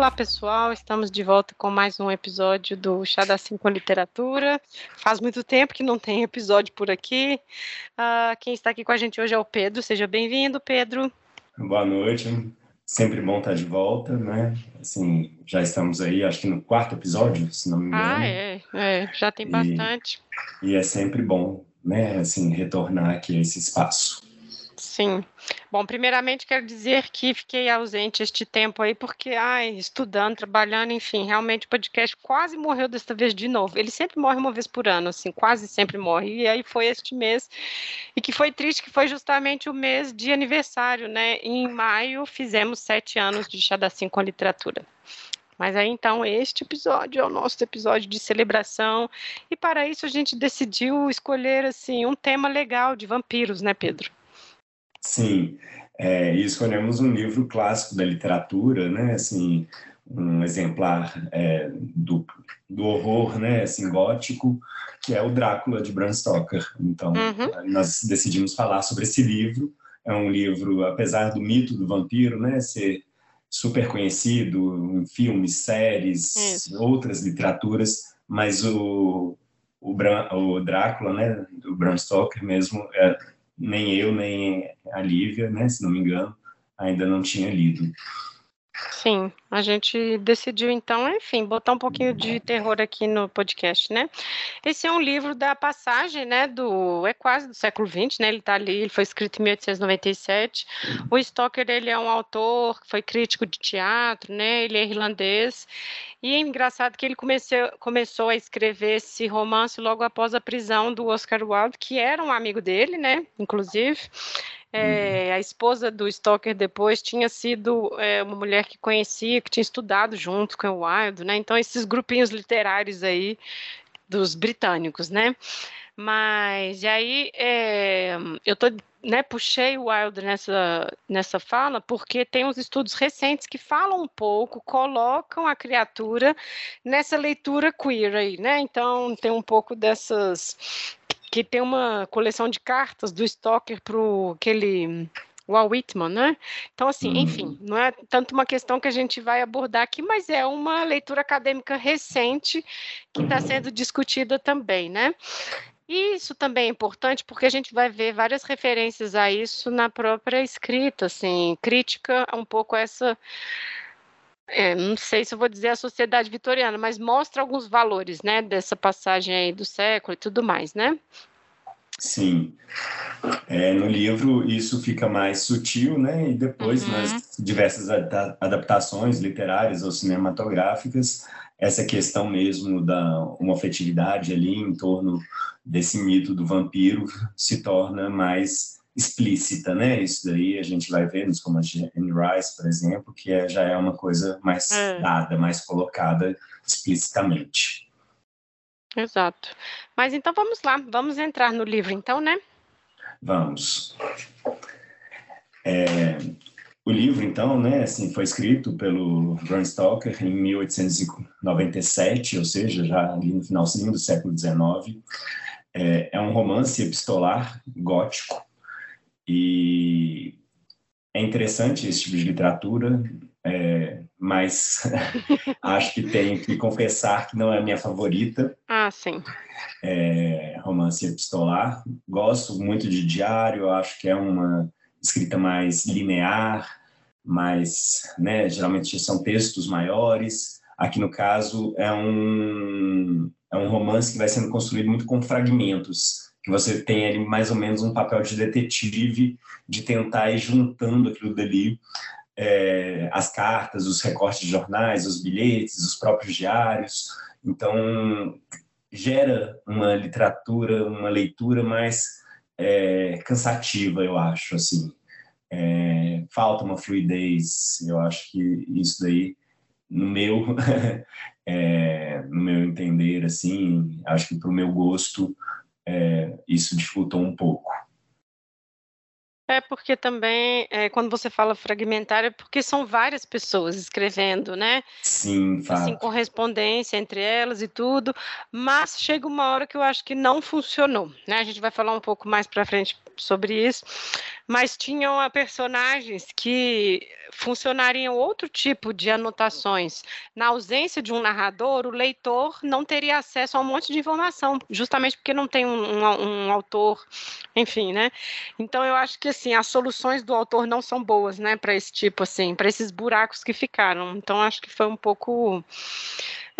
Olá, pessoal. Estamos de volta com mais um episódio do Chá da Cinco Literatura. Faz muito tempo que não tem episódio por aqui. Uh, quem está aqui com a gente hoje é o Pedro. Seja bem-vindo, Pedro. Boa noite. Sempre bom estar de volta, né? Assim, já estamos aí, acho que no quarto episódio, se não me engano. Ah, é, é já tem bastante. E, e é sempre bom, né? Assim, retornar aqui a esse espaço. Sim. Bom, primeiramente quero dizer que fiquei ausente este tempo aí, porque, ai, estudando, trabalhando, enfim, realmente o podcast quase morreu desta vez de novo. Ele sempre morre uma vez por ano, assim, quase sempre morre. E aí foi este mês, e que foi triste, que foi justamente o mês de aniversário, né? Em maio fizemos sete anos de Chadacim com literatura. Mas aí então este episódio é o nosso episódio de celebração e para isso a gente decidiu escolher assim um tema legal de vampiros, né, Pedro? Sim, é, e escolhemos um livro clássico da literatura, né? Assim, um exemplar é, do, do horror, né? Assim, gótico, que é o Drácula de Bram Stoker. Então, uhum. nós decidimos falar sobre esse livro. É um livro, apesar do mito do vampiro, né? Ser super conhecido em filmes, séries, Isso. outras literaturas, mas o, o, Bram, o Drácula, né? Do Bram Stoker mesmo, é, nem eu, nem a Lívia, né, se não me engano, ainda não tinha lido. Sim, a gente decidiu então, enfim, botar um pouquinho de terror aqui no podcast, né? Esse é um livro da passagem, né, do é quase do século XX, né? Ele está ali, ele foi escrito em 1897. O Stoker, ele é um autor, foi crítico de teatro, né? Ele é irlandês. E é engraçado que ele comeceu, começou a escrever esse romance logo após a prisão do Oscar Wilde, que era um amigo dele, né? Inclusive. É, a esposa do Stoker depois tinha sido é, uma mulher que conhecia, que tinha estudado junto com o Wilde, né? Então, esses grupinhos literários aí dos britânicos, né? Mas, e aí, é, eu tô, né, puxei o Wilde nessa, nessa fala, porque tem uns estudos recentes que falam um pouco, colocam a criatura nessa leitura queer aí, né? Então, tem um pouco dessas que tem uma coleção de cartas do Stoker para aquele Walt Whitman, né? Então, assim, enfim, uhum. não é tanto uma questão que a gente vai abordar aqui, mas é uma leitura acadêmica recente que está sendo discutida também, né? E isso também é importante porque a gente vai ver várias referências a isso na própria escrita, assim, crítica um pouco essa é, não sei se eu vou dizer a sociedade vitoriana, mas mostra alguns valores, né, dessa passagem aí do século e tudo mais, né? Sim. É, no livro isso fica mais sutil, né? E depois uhum. nas diversas adaptações literárias ou cinematográficas, essa questão mesmo da uma afetividade ali em torno desse mito do vampiro se torna mais explícita, né? Isso daí a gente vai ver nos comandos de Anne Rice, por exemplo, que é, já é uma coisa mais é. dada, mais colocada explicitamente. Exato. Mas então vamos lá, vamos entrar no livro então, né? Vamos. É, o livro, então, né, assim, foi escrito pelo Bram Stoker em 1897, ou seja, já ali no finalzinho do século XIX. É, é um romance epistolar gótico, e é interessante esse tipo de literatura, é, mas acho que tenho que confessar que não é a minha favorita. Ah, sim. É, romance epistolar. Gosto muito de diário, acho que é uma escrita mais linear, mais, né, geralmente são textos maiores. Aqui no caso é um é um romance que vai sendo construído muito com fragmentos que você tem ali mais ou menos um papel de detetive, de tentar ir juntando aquilo dali, é, as cartas, os recortes de jornais, os bilhetes, os próprios diários. Então, gera uma literatura, uma leitura mais é, cansativa, eu acho, assim. É, falta uma fluidez, eu acho que isso daí, no meu, é, no meu entender, assim, acho que para o meu gosto, é, isso dificultou um pouco. É porque também, é, quando você fala fragmentário, é porque são várias pessoas escrevendo, né? Sim, fato. Assim, correspondência entre elas e tudo, mas chega uma hora que eu acho que não funcionou, né? A gente vai falar um pouco mais para frente sobre isso, mas tinham personagens que funcionariam outro tipo de anotações. Na ausência de um narrador, o leitor não teria acesso a um monte de informação, justamente porque não tem um, um, um autor, enfim, né? Então eu acho que assim as soluções do autor não são boas, né, para esse tipo assim, para esses buracos que ficaram. Então acho que foi um pouco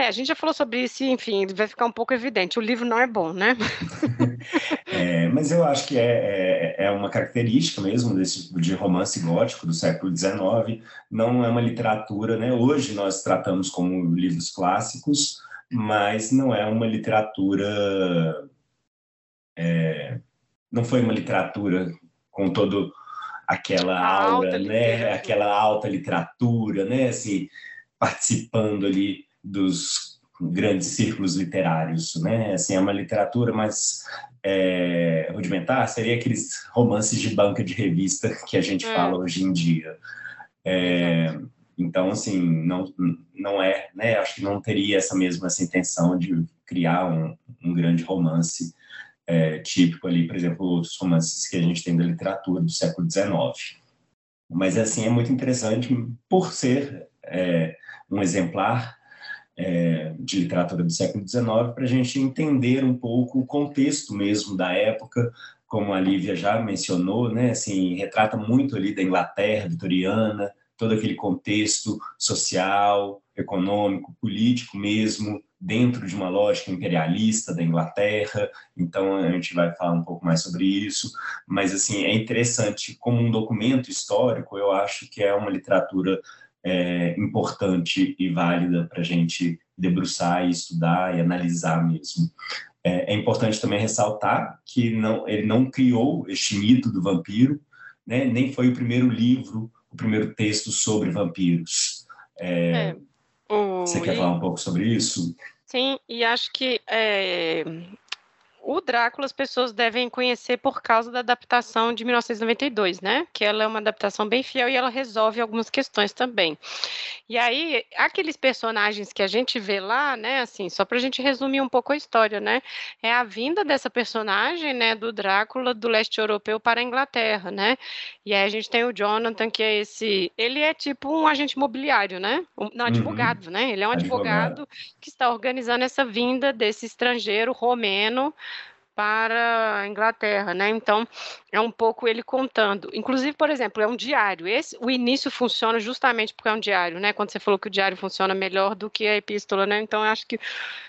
é, a gente já falou sobre isso enfim, vai ficar um pouco evidente. O livro não é bom, né? é, mas eu acho que é, é, é, uma característica mesmo desse tipo de romance gótico do século XIX. Não é uma literatura, né? Hoje nós tratamos como livros clássicos, mas não é uma literatura. É, não foi uma literatura com todo aquela aura, né? Aquela alta literatura, né? Assim, participando ali dos grandes círculos literários, né? Assim, é uma literatura mais é, rudimentar, seria aqueles romances de banca de revista que a gente é. fala hoje em dia. É, então, assim, não, não é, né? Acho que não teria essa mesma essa intenção de criar um, um grande romance é, típico ali, por exemplo, outros romances que a gente tem da literatura do século XIX. Mas, assim, é muito interessante por ser é, um exemplar é, de literatura do século XIX para a gente entender um pouco o contexto mesmo da época, como a Lívia já mencionou, né? Assim, retrata muito ali da Inglaterra vitoriana, todo aquele contexto social, econômico, político mesmo, dentro de uma lógica imperialista da Inglaterra. Então a gente vai falar um pouco mais sobre isso, mas assim é interessante como um documento histórico. Eu acho que é uma literatura é, importante e válida para a gente debruçar e estudar e analisar mesmo. É, é, importante também ressaltar que não, ele não criou este mito do vampiro, né? nem foi o primeiro livro, o primeiro texto sobre vampiros. É, é o... Você quer falar um pouco sobre isso? Sim, e acho que é, o Drácula as pessoas devem conhecer por causa da adaptação de 1992, né? Que ela é uma adaptação bem fiel e ela resolve algumas questões também. E aí, aqueles personagens que a gente vê lá, né? Assim, só para a gente resumir um pouco a história, né? É a vinda dessa personagem, né? Do Drácula do leste europeu para a Inglaterra, né? E aí a gente tem o Jonathan, que é esse. Ele é tipo um agente imobiliário, né? Um, não, uhum. advogado, uhum. né? Ele é um advogado, advogado que está organizando essa vinda desse estrangeiro romeno para a Inglaterra, né? Então é um pouco ele contando. Inclusive, por exemplo, é um diário. Esse, o início funciona justamente porque é um diário, né? Quando você falou que o diário funciona melhor do que a epístola, né? Então acho que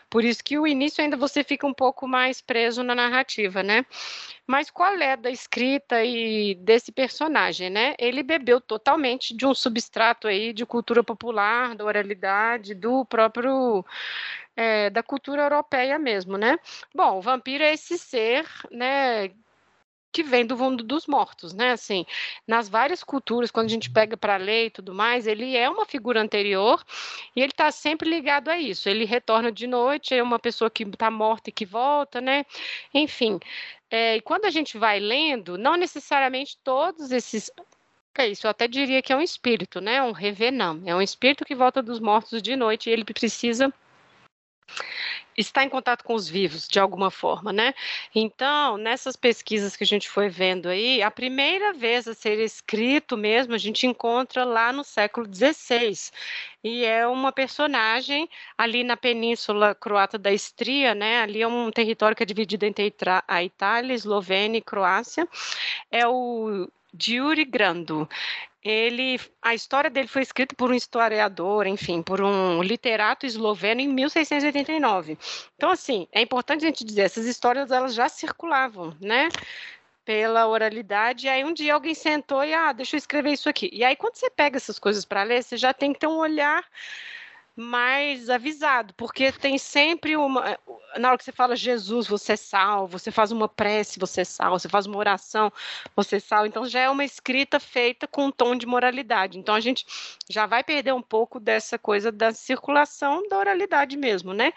por isso que o início ainda você fica um pouco mais preso na narrativa, né? Mas qual é da escrita e desse personagem, né? Ele bebeu totalmente de um substrato aí de cultura popular, da oralidade, do próprio é, da cultura europeia mesmo, né? Bom, o vampiro é esse ser, né? que vem do mundo dos mortos, né? Assim, nas várias culturas, quando a gente pega para ler e tudo mais, ele é uma figura anterior e ele está sempre ligado a isso. Ele retorna de noite, é uma pessoa que está morta e que volta, né? Enfim, é, e quando a gente vai lendo, não necessariamente todos esses é isso, eu até diria que é um espírito, né? Um revenant. É um espírito que volta dos mortos de noite e ele precisa está em contato com os vivos de alguma forma, né? Então, nessas pesquisas que a gente foi vendo aí, a primeira vez a ser escrito mesmo, a gente encontra lá no século XVI. E é uma personagem ali na península croata da Istria, né? Ali é um território que é dividido entre a Itália, Eslovênia e Croácia. É o Diuri Grando ele, a história dele foi escrita por um historiador, enfim, por um literato esloveno em 1689. Então, assim, é importante a gente dizer, essas histórias elas já circulavam, né? Pela oralidade, e aí um dia alguém sentou e, ah, deixa eu escrever isso aqui. E aí, quando você pega essas coisas para ler, você já tem que ter um olhar mais avisado, porque tem sempre uma. Na hora que você fala Jesus, você é salvo, você faz uma prece, você é salvo, você faz uma oração, você é salvo. Então já é uma escrita feita com um tom de moralidade. Então a gente já vai perder um pouco dessa coisa da circulação da oralidade mesmo, né?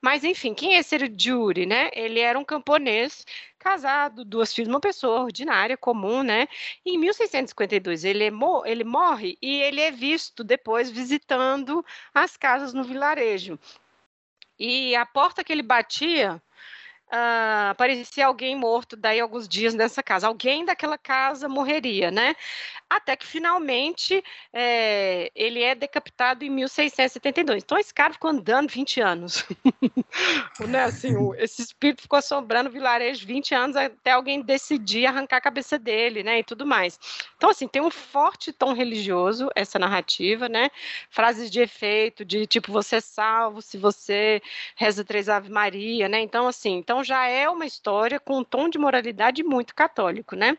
Mas enfim, quem é esse Jury, né? Ele era um camponês casado, duas filhas, uma pessoa ordinária, comum, né? em 1652 ele, é, ele morre e ele é visto depois visitando as casas no vilarejo. E a porta que ele batia uh, aparecia alguém morto daí alguns dias nessa casa. Alguém daquela casa morreria, né? Até que finalmente é, ele é decapitado em 1672. Então esse cara ficou andando 20 anos. né? assim, esse espírito ficou assombrando o vilarejo 20 anos até alguém decidir arrancar a cabeça dele, né? E tudo mais. Então, assim, tem um forte tom religioso essa narrativa, né? Frases de efeito, de tipo, você é salvo se você reza três Ave Maria, né? Então, assim, então já é uma história com um tom de moralidade muito católico, né?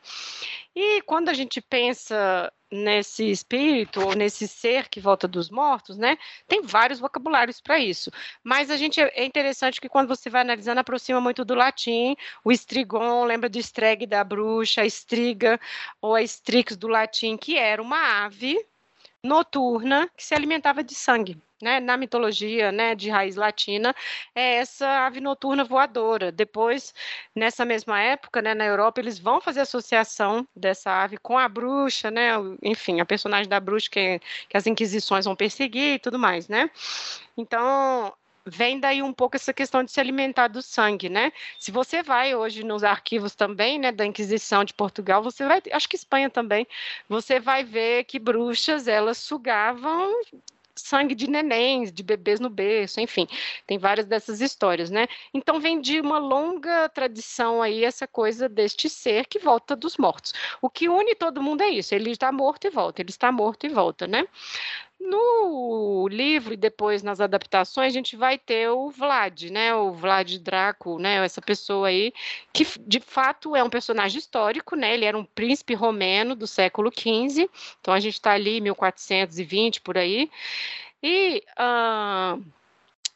E quando a gente pensa nesse espírito ou nesse ser que volta dos mortos, né? Tem vários vocabulários para isso. Mas a gente é interessante que quando você vai analisando aproxima muito do latim. O estrigon lembra do estreg da bruxa, a estriga ou a strix do latim, que era uma ave noturna que se alimentava de sangue né, na mitologia né, de raiz latina, é essa ave noturna voadora. Depois, nessa mesma época, né, na Europa, eles vão fazer associação dessa ave com a bruxa, né, enfim, a personagem da bruxa que, que as inquisições vão perseguir e tudo mais, né? Então, vem daí um pouco essa questão de se alimentar do sangue, né? Se você vai hoje nos arquivos também, né, da Inquisição de Portugal, você vai, acho que Espanha também, você vai ver que bruxas elas sugavam sangue de nenéns, de bebês no berço, enfim, tem várias dessas histórias, né? Então vem de uma longa tradição aí essa coisa deste ser que volta dos mortos. O que une todo mundo é isso, ele está morto e volta, ele está morto e volta, né? No livro e depois nas adaptações, a gente vai ter o Vlad, né? O Vlad Draco, né? Essa pessoa aí, que de fato é um personagem histórico, né? Ele era um príncipe romeno do século XV, então a gente está ali 1420 por aí. E. Uh,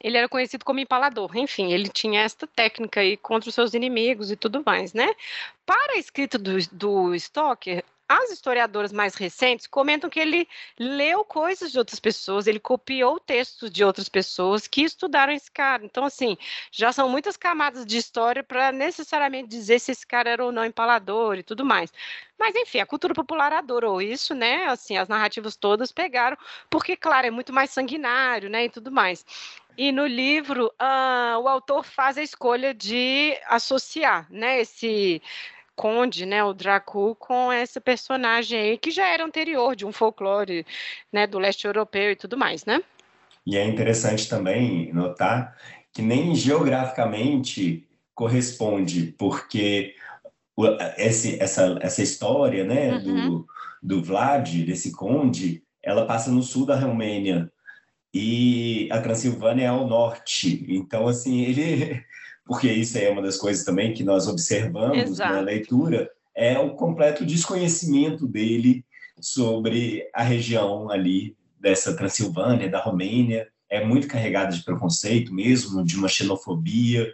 ele era conhecido como empalador, enfim, ele tinha esta técnica aí contra os seus inimigos e tudo mais, né? Para a escrita do, do Stoker, as historiadoras mais recentes comentam que ele leu coisas de outras pessoas, ele copiou textos de outras pessoas que estudaram esse cara. Então, assim, já são muitas camadas de história para necessariamente dizer se esse cara era ou não empalador e tudo mais. Mas, enfim, a cultura popular adorou isso, né? Assim, as narrativas todas pegaram, porque, claro, é muito mais sanguinário, né? E tudo mais. E no livro, uh, o autor faz a escolha de associar, né? Esse conde, né, o Dracu, com essa personagem aí que já era anterior de um folclore, né, do leste europeu e tudo mais, né? E é interessante também notar que nem geograficamente corresponde, porque esse, essa, essa história, né, uhum. do, do Vlad, desse conde, ela passa no sul da Romênia e a Transilvânia é ao norte. Então, assim, ele porque isso é uma das coisas também que nós observamos Exato. na leitura, é o completo desconhecimento dele sobre a região ali dessa Transilvânia, da Romênia, é muito carregada de preconceito mesmo, de uma xenofobia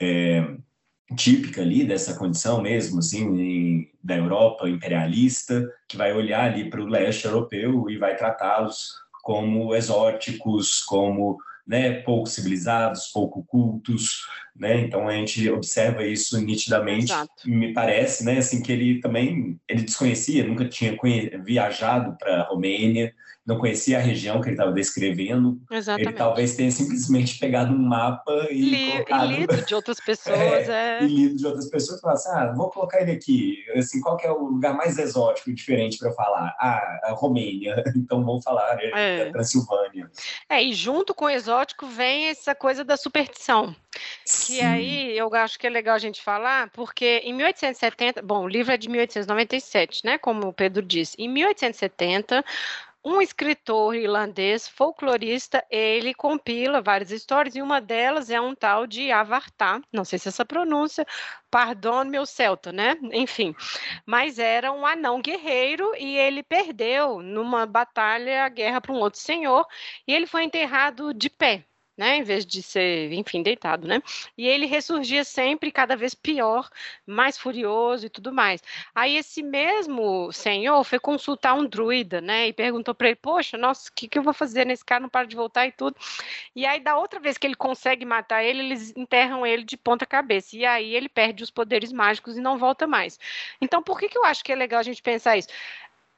é, típica ali dessa condição mesmo, assim, da Europa imperialista, que vai olhar ali para o leste europeu e vai tratá-los como exóticos, como né, pouco civilizados, pouco cultos, né? Então a gente observa isso nitidamente. Exato. Me parece, né, assim que ele também ele desconhecia, nunca tinha viajado para a Romênia, não conhecia a região que ele estava descrevendo. Exatamente. Ele talvez tenha simplesmente pegado um mapa e Li, colocado... E lido de outras pessoas, é, é. E lido de outras pessoas e falar assim, ah, vou colocar ele aqui. Assim, qual é o lugar mais exótico e diferente para falar? Ah, a Romênia. Então vou falar é. da Transilvânia. É, e junto com o exótico vem essa coisa da superstição. Sim. Que aí eu acho que é legal a gente falar, porque em 1870, bom, o livro é de 1897, né, como o Pedro disse. Em 1870, um escritor irlandês folclorista, ele compila várias histórias, e uma delas é um tal de Avartá, não sei se essa pronúncia, pardon meu celta, né? Enfim, mas era um anão guerreiro e ele perdeu numa batalha a guerra para um outro senhor, e ele foi enterrado de pé, né, em vez de ser, enfim, deitado, né? E ele ressurgia sempre cada vez pior, mais furioso e tudo mais. Aí esse mesmo senhor foi consultar um druida, né, e perguntou para ele: "Poxa, nossa, o que, que eu vou fazer nesse cara não para de voltar e tudo?". E aí da outra vez que ele consegue matar ele, eles enterram ele de ponta cabeça. E aí ele perde os poderes mágicos e não volta mais. Então, por que que eu acho que é legal a gente pensar isso?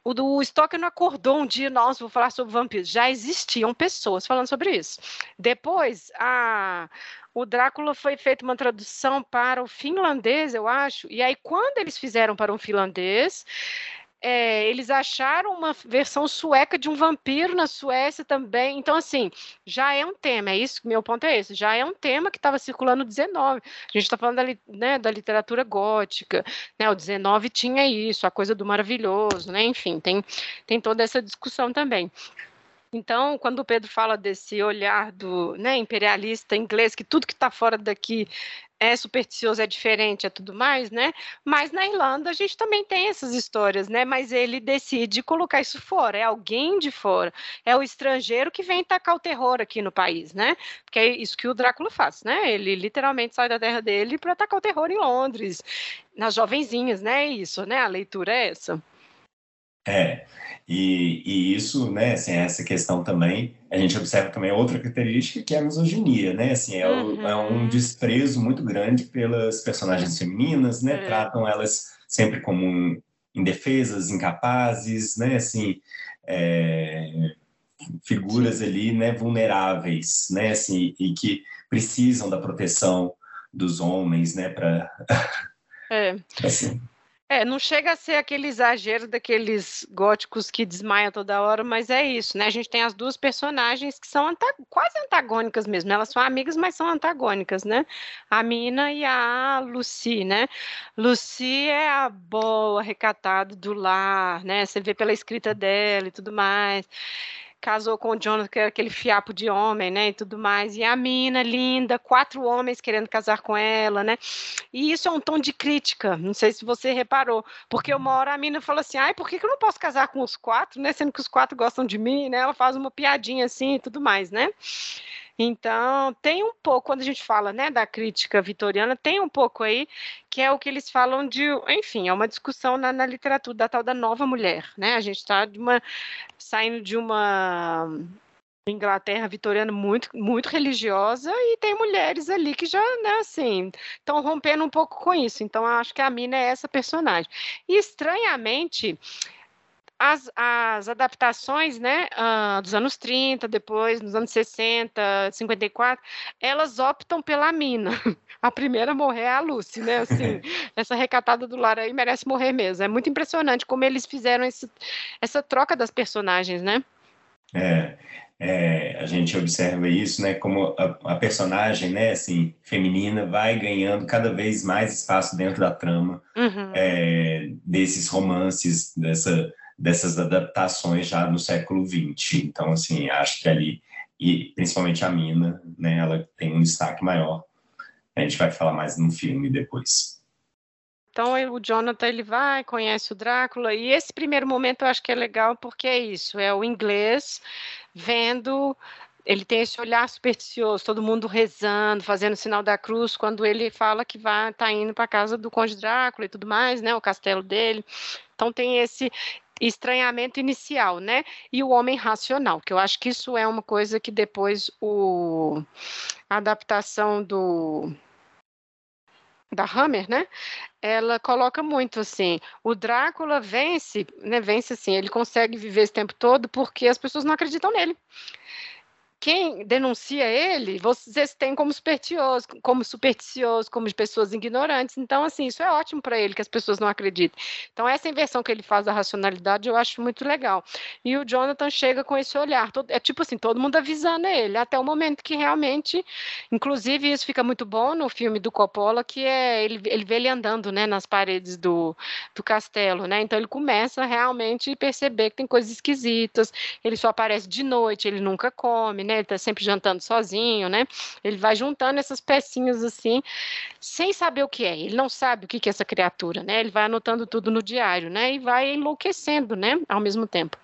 O do Stoker não acordou um dia, nossa, vou falar sobre vampiros. Já existiam pessoas falando sobre isso. Depois, a, o Drácula foi feita uma tradução para o finlandês, eu acho, e aí quando eles fizeram para um finlandês, é, eles acharam uma versão sueca de um vampiro na Suécia também. Então, assim, já é um tema, é isso, meu ponto é esse, já é um tema que estava circulando no 19. A gente está falando da, né, da literatura gótica, né? O 19 tinha isso, a coisa do maravilhoso, né? Enfim, tem, tem toda essa discussão também. Então, quando o Pedro fala desse olhar do né, imperialista inglês, que tudo que está fora daqui é supersticioso, é diferente, é tudo mais, né? Mas na Irlanda a gente também tem essas histórias, né? Mas ele decide colocar isso fora, é alguém de fora, é o estrangeiro que vem tacar o terror aqui no país, né? Porque é isso que o Drácula faz, né? Ele literalmente sai da terra dele para atacar o terror em Londres, nas jovenzinhas, né? Isso, né? A leitura é essa. É, e, e, isso, né, assim, essa questão também, a gente observa também outra característica que é a misoginia, né, assim, é, uhum. é um desprezo muito grande pelas personagens femininas, né, é. tratam elas sempre como indefesas, incapazes, né, assim, é, figuras ali, né, vulneráveis, né, assim, e que precisam da proteção dos homens, né, para... É. assim. É, não chega a ser aquele exagero daqueles góticos que desmaiam toda hora, mas é isso, né? A gente tem as duas personagens que são anta quase antagônicas mesmo. Elas são amigas, mas são antagônicas, né? A Mina e a Lucy, né? Lucy é a boa, recatada do lar, né? Você vê pela escrita dela e tudo mais casou com o Jonathan, que é aquele fiapo de homem, né, e tudo mais, e a mina linda, quatro homens querendo casar com ela, né, e isso é um tom de crítica, não sei se você reparou, porque uma hora a mina fala assim, ai, por que, que eu não posso casar com os quatro, né, sendo que os quatro gostam de mim, né, ela faz uma piadinha assim e tudo mais, né, então, tem um pouco, quando a gente fala né, da crítica vitoriana, tem um pouco aí que é o que eles falam de, enfim, é uma discussão na, na literatura da tal da nova mulher, né? A gente está saindo de uma Inglaterra vitoriana muito, muito religiosa e tem mulheres ali que já, né, assim, estão rompendo um pouco com isso. Então, acho que a Mina é essa personagem. E, estranhamente, as, as adaptações né, uh, dos anos 30, depois nos anos 60, 54, elas optam pela mina. A primeira a morrer é a Lucy, né? Assim, essa recatada do lar aí merece morrer mesmo. É muito impressionante como eles fizeram esse, essa troca das personagens, né? É, é, a gente observa isso, né, como a, a, personagem, né, assim, feminina vai ganhando cada vez mais espaço dentro da trama uhum. é, desses romances, dessa dessas adaptações já no século XX. Então, assim, acho que ali, e principalmente a Mina, né, ela tem um destaque maior. A gente vai falar mais no filme depois. Então o Jonathan ele vai, conhece o Drácula e esse primeiro momento eu acho que é legal porque é isso, é o inglês vendo ele tem esse olhar supersticioso, todo mundo rezando, fazendo o sinal da cruz, quando ele fala que vai tá indo para a casa do Conde Drácula e tudo mais, né, o castelo dele. Então tem esse estranhamento inicial, né? E o homem racional, que eu acho que isso é uma coisa que depois o a adaptação do da Hammer, né? Ela coloca muito assim, o Drácula vence, né? Vence assim, ele consegue viver esse tempo todo porque as pessoas não acreditam nele quem denuncia ele, vocês têm como supersticioso, como supersticioso, como pessoas ignorantes. Então, assim, isso é ótimo para ele, que as pessoas não acreditem. Então, essa inversão que ele faz da racionalidade, eu acho muito legal. E o Jonathan chega com esse olhar, todo, é tipo assim, todo mundo avisando ele, até o momento que realmente, inclusive, isso fica muito bom no filme do Coppola, que é ele, ele vê ele andando, né, nas paredes do, do castelo, né? Então, ele começa a realmente perceber que tem coisas esquisitas, ele só aparece de noite, ele nunca come, né? Ele tá sempre jantando sozinho, né? Ele vai juntando essas pecinhas assim, sem saber o que é. Ele não sabe o que é essa criatura, né? Ele vai anotando tudo no diário, né? E vai enlouquecendo, né? Ao mesmo tempo.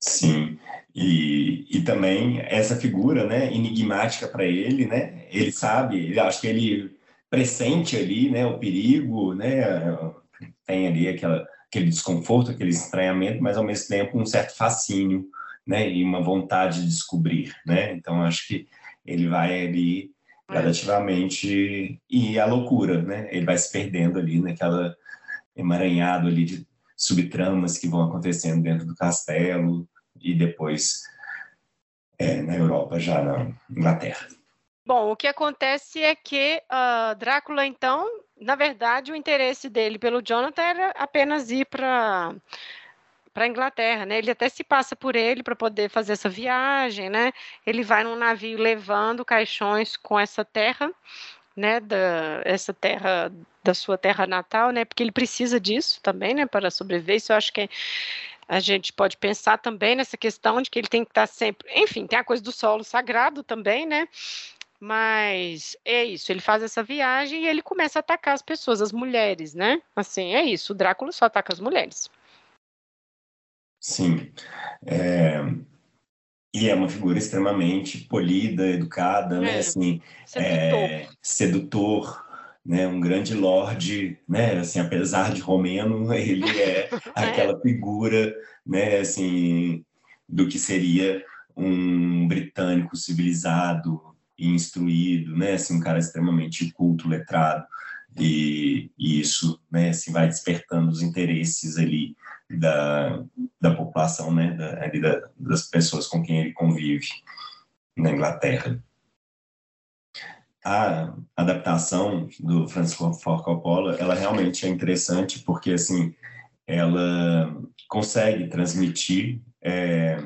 Sim, e, e também essa figura, né, enigmática para ele, né? Ele sabe, ele acho que ele pressente ali, né, o perigo, né? Tem ali aquela, aquele desconforto, aquele estranhamento, mas ao mesmo tempo um certo fascínio né, e uma vontade de descobrir, né? Então acho que ele vai ali gradativamente e a loucura, né? Ele vai se perdendo ali naquela emaranhado ali de subtramas que vão acontecendo dentro do castelo e depois é, na Europa, já na Inglaterra. Bom, o que acontece é que uh, Drácula, então, na verdade, o interesse dele pelo Jonathan era apenas ir para para a Inglaterra, né? Ele até se passa por ele para poder fazer essa viagem, né? Ele vai num navio levando caixões com essa terra, né? Da essa terra da sua terra natal, né? Porque ele precisa disso também, né? Para sobreviver. Isso eu acho que a gente pode pensar também nessa questão de que ele tem que estar sempre, enfim, tem a coisa do solo sagrado também, né? Mas é isso, ele faz essa viagem e ele começa a atacar as pessoas, as mulheres, né? Assim, é isso, o Drácula só ataca as mulheres. Sim. É... E é uma figura extremamente polida, educada, né? é. né? Assim, sedutor. É... sedutor, né? Um grande lorde, né? Assim, apesar de romeno, ele é, é. aquela figura, né? Assim, do que seria um britânico civilizado e instruído, né? Assim, um cara extremamente culto, letrado. E, e isso, né? Assim, vai despertando os interesses ali da, da população, né, da, da, das pessoas com quem ele convive na Inglaterra. A adaptação do Francis Ford Coppola, ela realmente é interessante porque, assim, ela consegue transmitir é,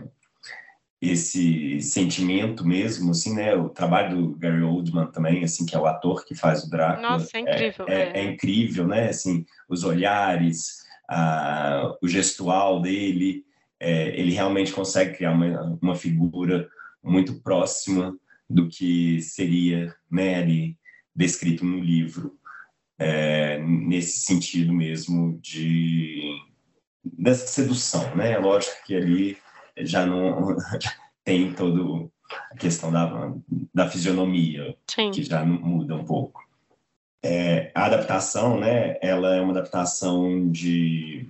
esse sentimento mesmo, assim, né? O trabalho do Gary Oldman também, assim, que é o ator que faz o Drácula. Nossa, é incrível. É, é, é incrível, né? Assim, os olhares, a, o gestual dele, é, ele realmente consegue criar uma, uma figura muito próxima do que seria né, ali, descrito no livro, é, nesse sentido mesmo de dessa sedução, né? Lógico que ali já não tem todo a questão da, da fisionomia, Sim. que já muda um pouco. É, a adaptação, né, ela é uma adaptação de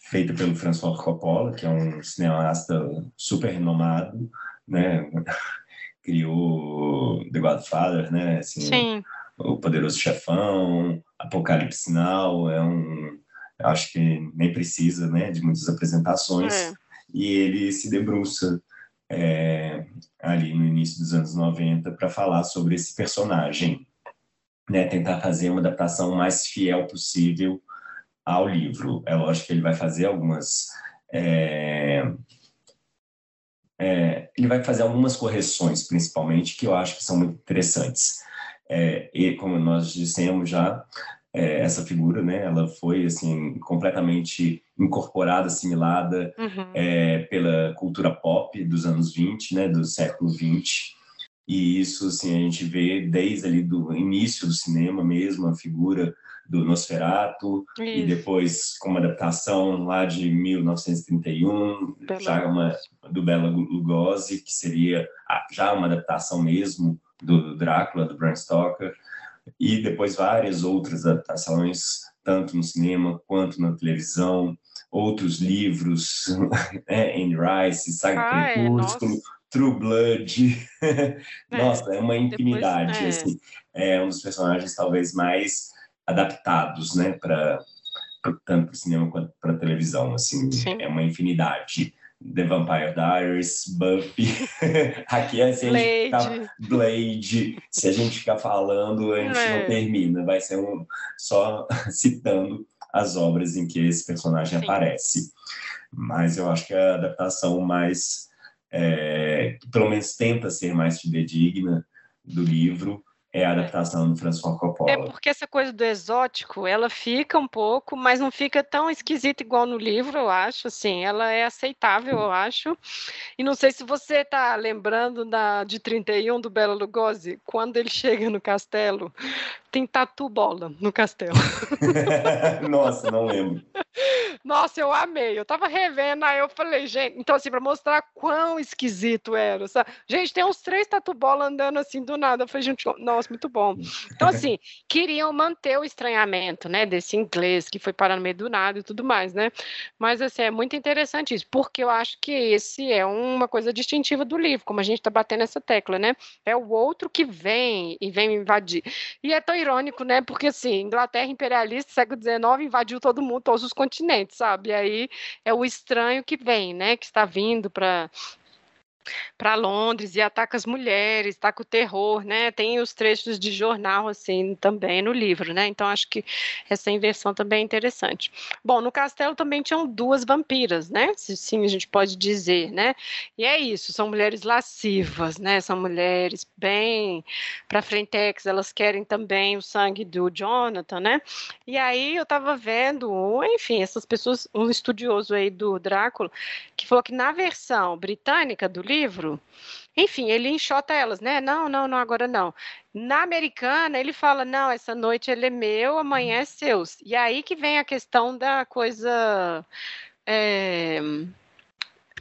feita pelo François Coppola, que é um cineasta super renomado, né, criou The Godfather, né, assim, Sim. o Poderoso Chefão, Apocalipse Now, é um, acho que nem precisa, né, de muitas apresentações, é. e ele se debruça é, ali no início dos anos 90 para falar sobre esse personagem, né, tentar fazer uma adaptação mais fiel possível ao livro. É lógico que ele vai fazer algumas. É, é, ele vai fazer algumas correções, principalmente, que eu acho que são muito interessantes. É, e, como nós dissemos já, é, essa figura, né, ela foi assim completamente incorporada, assimilada uhum. é, pela cultura pop dos anos 20, né, do século 20. E isso, assim, a gente vê desde ali do início do cinema mesmo, a figura do Nosferatu, isso. e depois com uma adaptação lá de 1931, Bela já uma, do Bela Lugosi, que seria já uma adaptação mesmo do Drácula, do Bram Stoker, e depois várias outras adaptações, tanto no cinema quanto na televisão, outros livros, né, Anne Rice, Saga ah, Crepúsculo, é, True Blood. É, nossa, é, é uma infinidade. Depois, é. Assim, é um dos personagens talvez mais adaptados, né, para tanto para o cinema quanto para a televisão. Assim, Sim. é uma infinidade. The Vampire Diaries, Buffy. Aqui assim, a gente Blade. Blade. Se a gente ficar falando, a gente é. não termina. Vai ser um só citando as obras em que esse personagem Sim. aparece. Mas eu acho que a adaptação mais é, que pelo menos tenta ser mais fidedigna do livro, é a adaptação do François Coppola. É porque essa coisa do exótico, ela fica um pouco, mas não fica tão esquisita igual no livro, eu acho, assim, ela é aceitável, eu acho. E não sei se você está lembrando da, de 31 do Bela Lugosi, quando ele chega no castelo, tem tatu bola no castelo. Nossa, não lembro. Nossa, eu amei. Eu tava revendo, aí eu falei, gente, então assim, para mostrar quão esquisito era, sabe? Gente, tem uns três tatu bola andando assim do nada. Eu falei, gente, nossa, muito bom. Então, assim, queriam manter o estranhamento, né, desse inglês que foi parar no meio do nada e tudo mais, né? Mas, assim, é muito interessante isso, porque eu acho que esse é uma coisa distintiva do livro, como a gente tá batendo essa tecla, né? É o outro que vem e vem invadir. E é tão irônico, né? Porque, assim, Inglaterra imperialista, século XIX, invadiu todo mundo, todos os continentes, sabe? E aí é o estranho que vem, né? Que está vindo para para Londres e ataca as mulheres, ataca o terror, né? Tem os trechos de jornal assim também no livro, né? Então acho que essa inversão também é interessante. Bom, no castelo também tinham duas vampiras, né? Sim, a gente pode dizer, né? E é isso, são mulheres lascivas, né? São mulheres bem para frentex, elas querem também o sangue do Jonathan, né? E aí eu estava vendo, enfim, essas pessoas, um estudioso aí do Drácula, que falou que na versão britânica do livro, enfim, ele enxota elas, né? Não, não, não, agora não. Na americana, ele fala: não, essa noite ele é meu, amanhã é seu. E aí que vem a questão da coisa. É,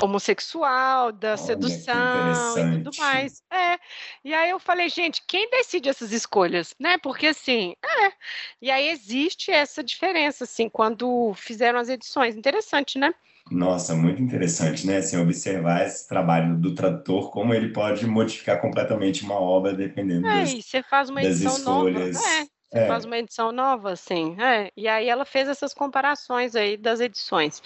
homossexual, da Olha, sedução e tudo mais. É. E aí eu falei, gente, quem decide essas escolhas, né? Porque assim, é. E aí existe essa diferença, assim, quando fizeram as edições. Interessante, né? Nossa, muito interessante, né? Assim, observar esse trabalho do tradutor, como ele pode modificar completamente uma obra dependendo é, das, você faz uma edição escolhas. Nova. É, você é. faz uma edição nova, assim. É. E aí ela fez essas comparações aí das edições.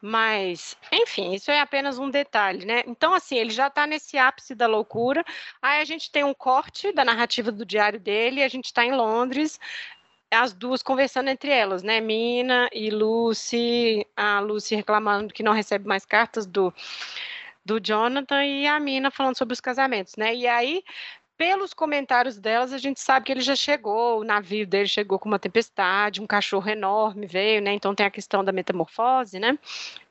Mas, enfim, isso é apenas um detalhe, né? Então, assim, ele já está nesse ápice da loucura. Aí a gente tem um corte da narrativa do diário dele, a gente está em Londres, as duas conversando entre elas, né? Mina e Lucy, a Lucy reclamando que não recebe mais cartas do, do Jonathan e a Mina falando sobre os casamentos, né? E aí, pelos comentários delas, a gente sabe que ele já chegou, o navio dele chegou com uma tempestade, um cachorro enorme veio, né? Então tem a questão da metamorfose, né?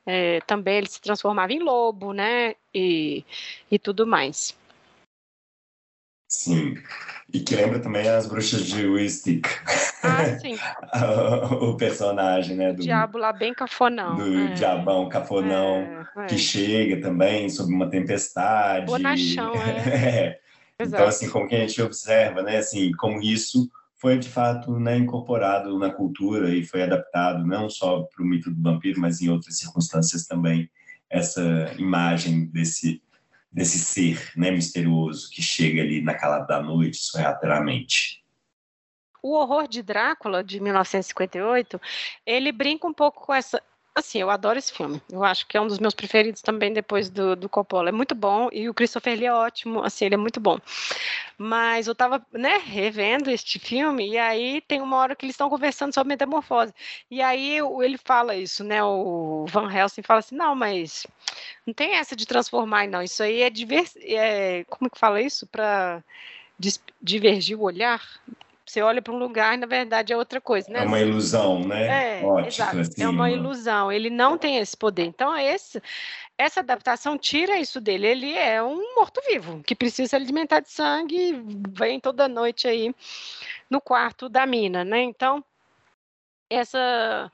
É, também ele se transformava em lobo, né? E, e tudo mais. Sim. E que lembra também as bruxas de Wistik. Ah, sim. o personagem, né? Do diabo lá bem cafonão. Do é. diabão cafonão, é, é. que chega também sob uma tempestade. Bonachão, é. é. Então, assim, como que a gente observa, né? Assim, como isso foi, de fato, né, incorporado na cultura e foi adaptado não só para o mito do vampiro, mas em outras circunstâncias também, essa imagem desse desse ser né, misterioso que chega ali na calada da noite, sorrateiramente. O horror de Drácula, de 1958, ele brinca um pouco com essa Assim, eu adoro esse filme. Eu acho que é um dos meus preferidos também depois do, do Coppola. É muito bom e o Christopher Lee é ótimo, assim, ele é muito bom. Mas eu tava, né, revendo este filme e aí tem uma hora que eles estão conversando sobre metamorfose. E aí ele fala isso, né, o Van Helsing fala assim, não, mas não tem essa de transformar, não. Isso aí é, divers... é como que fala isso? Para divergir o olhar? Você olha para um lugar e, na verdade, é outra coisa, né? É uma ilusão, né? É, Ótimo, exato. Assim, é uma ilusão. Ele não tem esse poder. Então, esse, essa adaptação tira isso dele. Ele é um morto-vivo que precisa se alimentar de sangue, vem toda noite aí no quarto da mina, né? Então, essa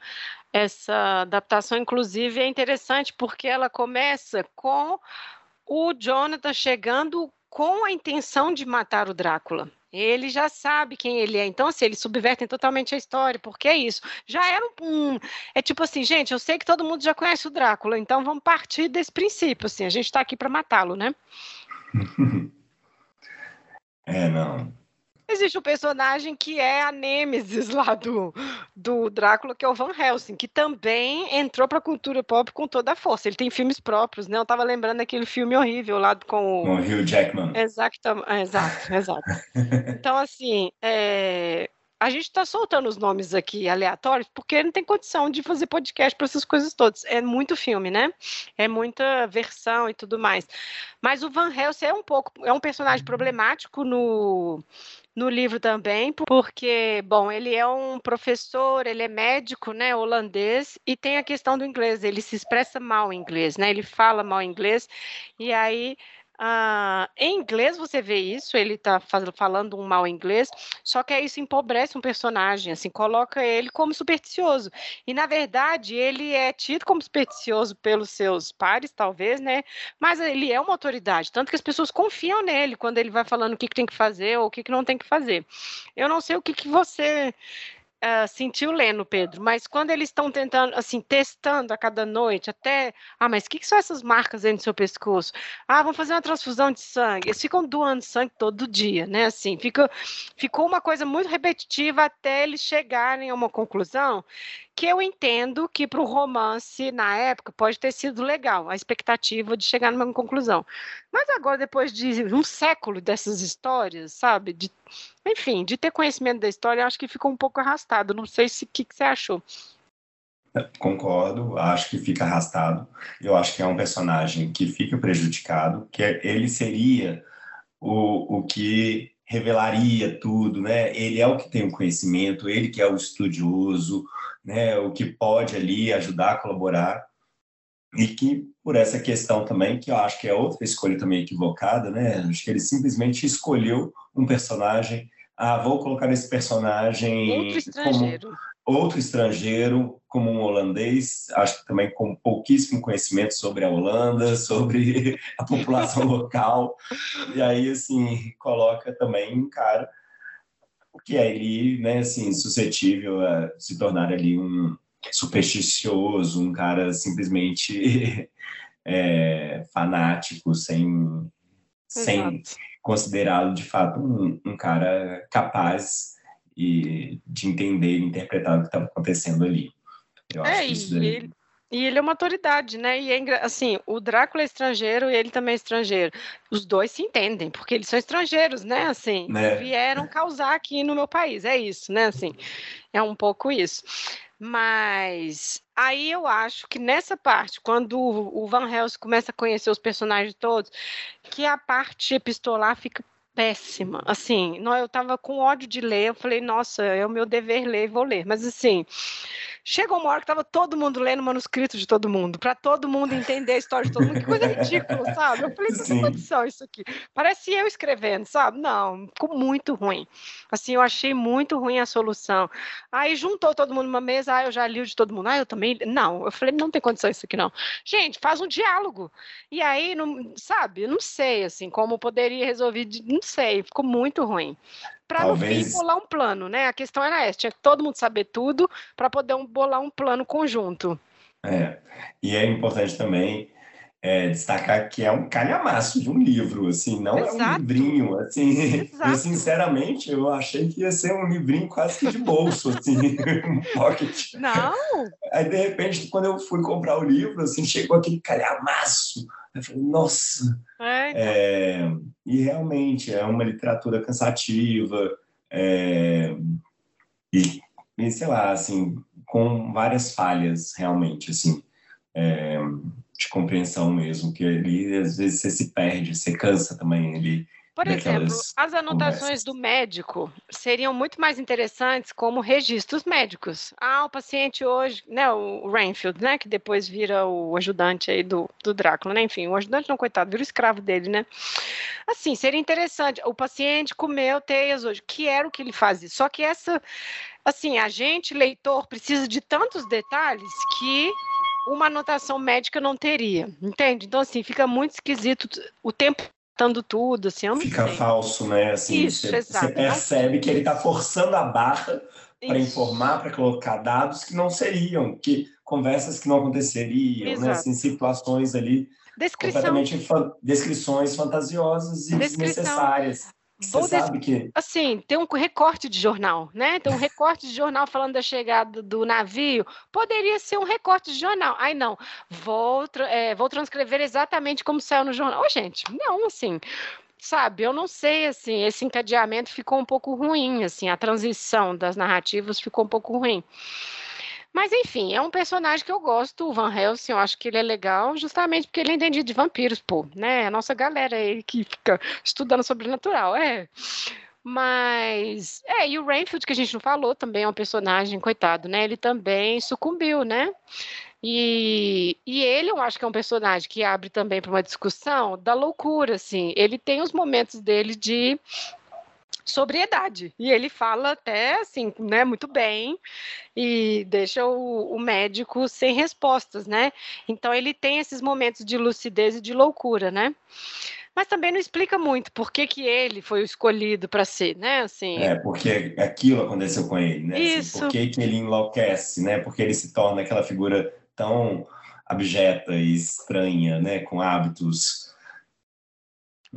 essa adaptação, inclusive, é interessante porque ela começa com o Jonathan chegando com a intenção de matar o Drácula. Ele já sabe quem ele é. Então, assim, eles subvertem totalmente a história, porque é isso. Já era um, um, É tipo assim, gente, eu sei que todo mundo já conhece o Drácula, então vamos partir desse princípio, assim. A gente está aqui para matá-lo, né? é, não. Existe um personagem que é a Nêmesis lá do, do Drácula, que é o Van Helsing, que também entrou para a cultura pop com toda a força. Ele tem filmes próprios, né? Eu estava lembrando daquele filme horrível lá com o. Com o Hugh Jackman. Exato, exato, exato. então, assim, é a gente está soltando os nomes aqui aleatórios porque não tem condição de fazer podcast para essas coisas todas. É muito filme, né? É muita versão e tudo mais. Mas o Van Helsing é um pouco, é um personagem problemático no no livro também, porque, bom, ele é um professor, ele é médico, né, holandês, e tem a questão do inglês, ele se expressa mal em inglês, né, ele fala mal inglês, e aí Uh, em inglês você vê isso, ele está falando um mal inglês, só que isso empobrece um personagem, assim, coloca ele como supersticioso. E na verdade, ele é tido como supersticioso pelos seus pares, talvez, né? Mas ele é uma autoridade, tanto que as pessoas confiam nele quando ele vai falando o que, que tem que fazer ou o que, que não tem que fazer. Eu não sei o que, que você uh, sentiu lendo, Pedro, mas quando eles estão tentando, assim, testando a cada noite, até, ah, mas o que, que, são essas marcas aí no seu pescoço? Ah, vamos fazer uma transfusão de sangue. Eles ficam doando sangue todo dia, né? Assim, fica, ficou uma coisa muito repetitiva até eles chegarem a uma conclusão que eu entendo que para o romance, na época, pode ter sido legal, a expectativa de chegar numa conclusão. Mas agora, depois de um século dessas histórias, sabe? De, enfim, de ter conhecimento da história, acho que ficou um pouco arrastado. Não sei se o que, que você achou. Concordo, acho que fica arrastado. Eu acho que é um personagem que fica prejudicado, que é, ele seria o, o que revelaria tudo, né? Ele é o que tem o conhecimento, ele que é o estudioso, né, o que pode ali ajudar a colaborar e que por essa questão também que eu acho que é outra escolha também equivocada, né? Acho que ele simplesmente escolheu um personagem, ah, vou colocar esse personagem outro estrangeiro. como outro estrangeiro, como um holandês, acho que também com pouquíssimo conhecimento sobre a Holanda, sobre a população local, e aí assim coloca também um cara que é ele, né, assim, suscetível a se tornar ali um supersticioso, um cara simplesmente é, fanático, sem, sem considerá-lo de fato um, um, cara capaz e, de entender e interpretar o que estava acontecendo ali. Eu é, acho que ele, e ele é uma autoridade, né? E é, assim, o Drácula é estrangeiro e ele também é estrangeiro. Os dois se entendem, porque eles são estrangeiros, né? Assim, é. vieram causar aqui no meu país, é isso, né? Assim, é um pouco isso. Mas aí eu acho que nessa parte, quando o Van Helsing começa a conhecer os personagens todos, que a parte epistolar fica péssima. Assim, eu estava com ódio de ler, eu falei, nossa, é o meu dever ler, vou ler. Mas assim, Chegou uma hora que tava todo mundo lendo o manuscrito de todo mundo, para todo mundo entender a história de todo mundo. Que coisa ridícula, sabe? Eu falei, que condição isso aqui. Parece eu escrevendo, sabe? Não, ficou muito ruim. Assim, eu achei muito ruim a solução. Aí juntou todo mundo numa mesa, ah, eu já li o de todo mundo. Ah, eu também. Não, eu falei, não tem condição isso aqui, não. Gente, faz um diálogo. E aí, não, sabe, eu não sei, assim, como poderia resolver, não sei, ficou muito ruim para Talvez... no fim bolar um plano, né? A questão era essa, tinha que todo mundo saber tudo para poder um, bolar um plano conjunto. É, e é importante também é, destacar que é um calhamaço de um livro, assim, não Exato. é um livrinho, assim, Exato. eu sinceramente eu achei que ia ser um livrinho quase que de bolso, assim, um pocket. Não! Aí, de repente, quando eu fui comprar o livro, assim, chegou aquele calhamaço, eu falei, nossa! É, então. é, e realmente é uma literatura cansativa é, e, e, sei lá, assim, com várias falhas, realmente, assim, é, de compreensão mesmo, que ali às vezes você se perde, você cansa também ali por exemplo, as anotações conversas. do médico seriam muito mais interessantes como registros médicos. Ah, o paciente hoje, né, o Rainfield, né, que depois vira o ajudante aí do, do Drácula, né, enfim, o ajudante não, coitado, vira o escravo dele, né. Assim, seria interessante, o paciente comeu teias hoje, que era o que ele fazia, só que essa, assim, a gente, leitor, precisa de tantos detalhes que uma anotação médica não teria, entende? Então, assim, fica muito esquisito o tempo adaptando tudo, assim, eu não Fica sei. falso, né? Assim, Isso, você, exato. Você percebe que ele está forçando a barra para informar, para colocar dados que não seriam, que conversas que não aconteceriam, exato. né? Assim, situações ali Descrição. completamente fa descrições fantasiosas e Descrição. desnecessárias. Você sabe que. Assim, tem um recorte de jornal, né? Tem um recorte de jornal falando da chegada do navio. Poderia ser um recorte de jornal. Ai, não, vou, é, vou transcrever exatamente como saiu no jornal. Ô, gente, não, assim. Sabe, eu não sei, assim, esse encadeamento ficou um pouco ruim, assim, a transição das narrativas ficou um pouco ruim. Mas enfim, é um personagem que eu gosto, o Van Helsing, eu acho que ele é legal, justamente porque ele é entendido de vampiros, pô, né? A nossa galera aí que fica estudando sobrenatural, é. Mas, é, e o Rainfield, que a gente não falou, também é um personagem, coitado, né? Ele também sucumbiu, né? E, e ele, eu acho que é um personagem que abre também para uma discussão da loucura, assim. Ele tem os momentos dele de sobriedade. E ele fala até assim, né, muito bem, e deixa o, o, médico sem respostas, né? Então ele tem esses momentos de lucidez e de loucura, né? Mas também não explica muito por que, que ele foi o escolhido para ser, né? Assim, é, porque aquilo aconteceu com ele, né? Assim, Isso. Assim, por que, que ele enlouquece, né? Porque ele se torna aquela figura tão abjeta e estranha, né? Com hábitos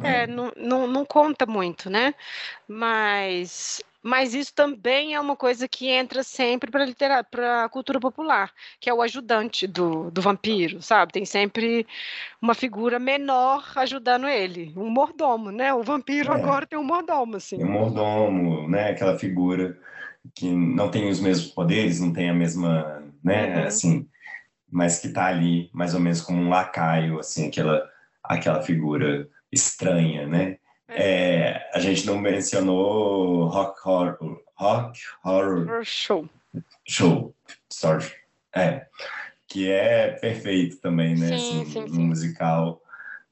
é, não, não, não conta muito, né? Mas mas isso também é uma coisa que entra sempre para a cultura popular, que é o ajudante do, do vampiro, sabe? Tem sempre uma figura menor ajudando ele, um mordomo, né? O vampiro é, agora tem um mordomo, assim. Tem um mordomo, né? Aquela figura que não tem os mesmos poderes, não tem a mesma, né? Uhum. Assim, mas que está ali mais ou menos como um lacaio, assim, aquela, aquela figura estranha, né? É. é, a gente não mencionou rock horror, rock horror show, show, sorry, é, que é perfeito também, né? Sim, assim, sim, um sim. musical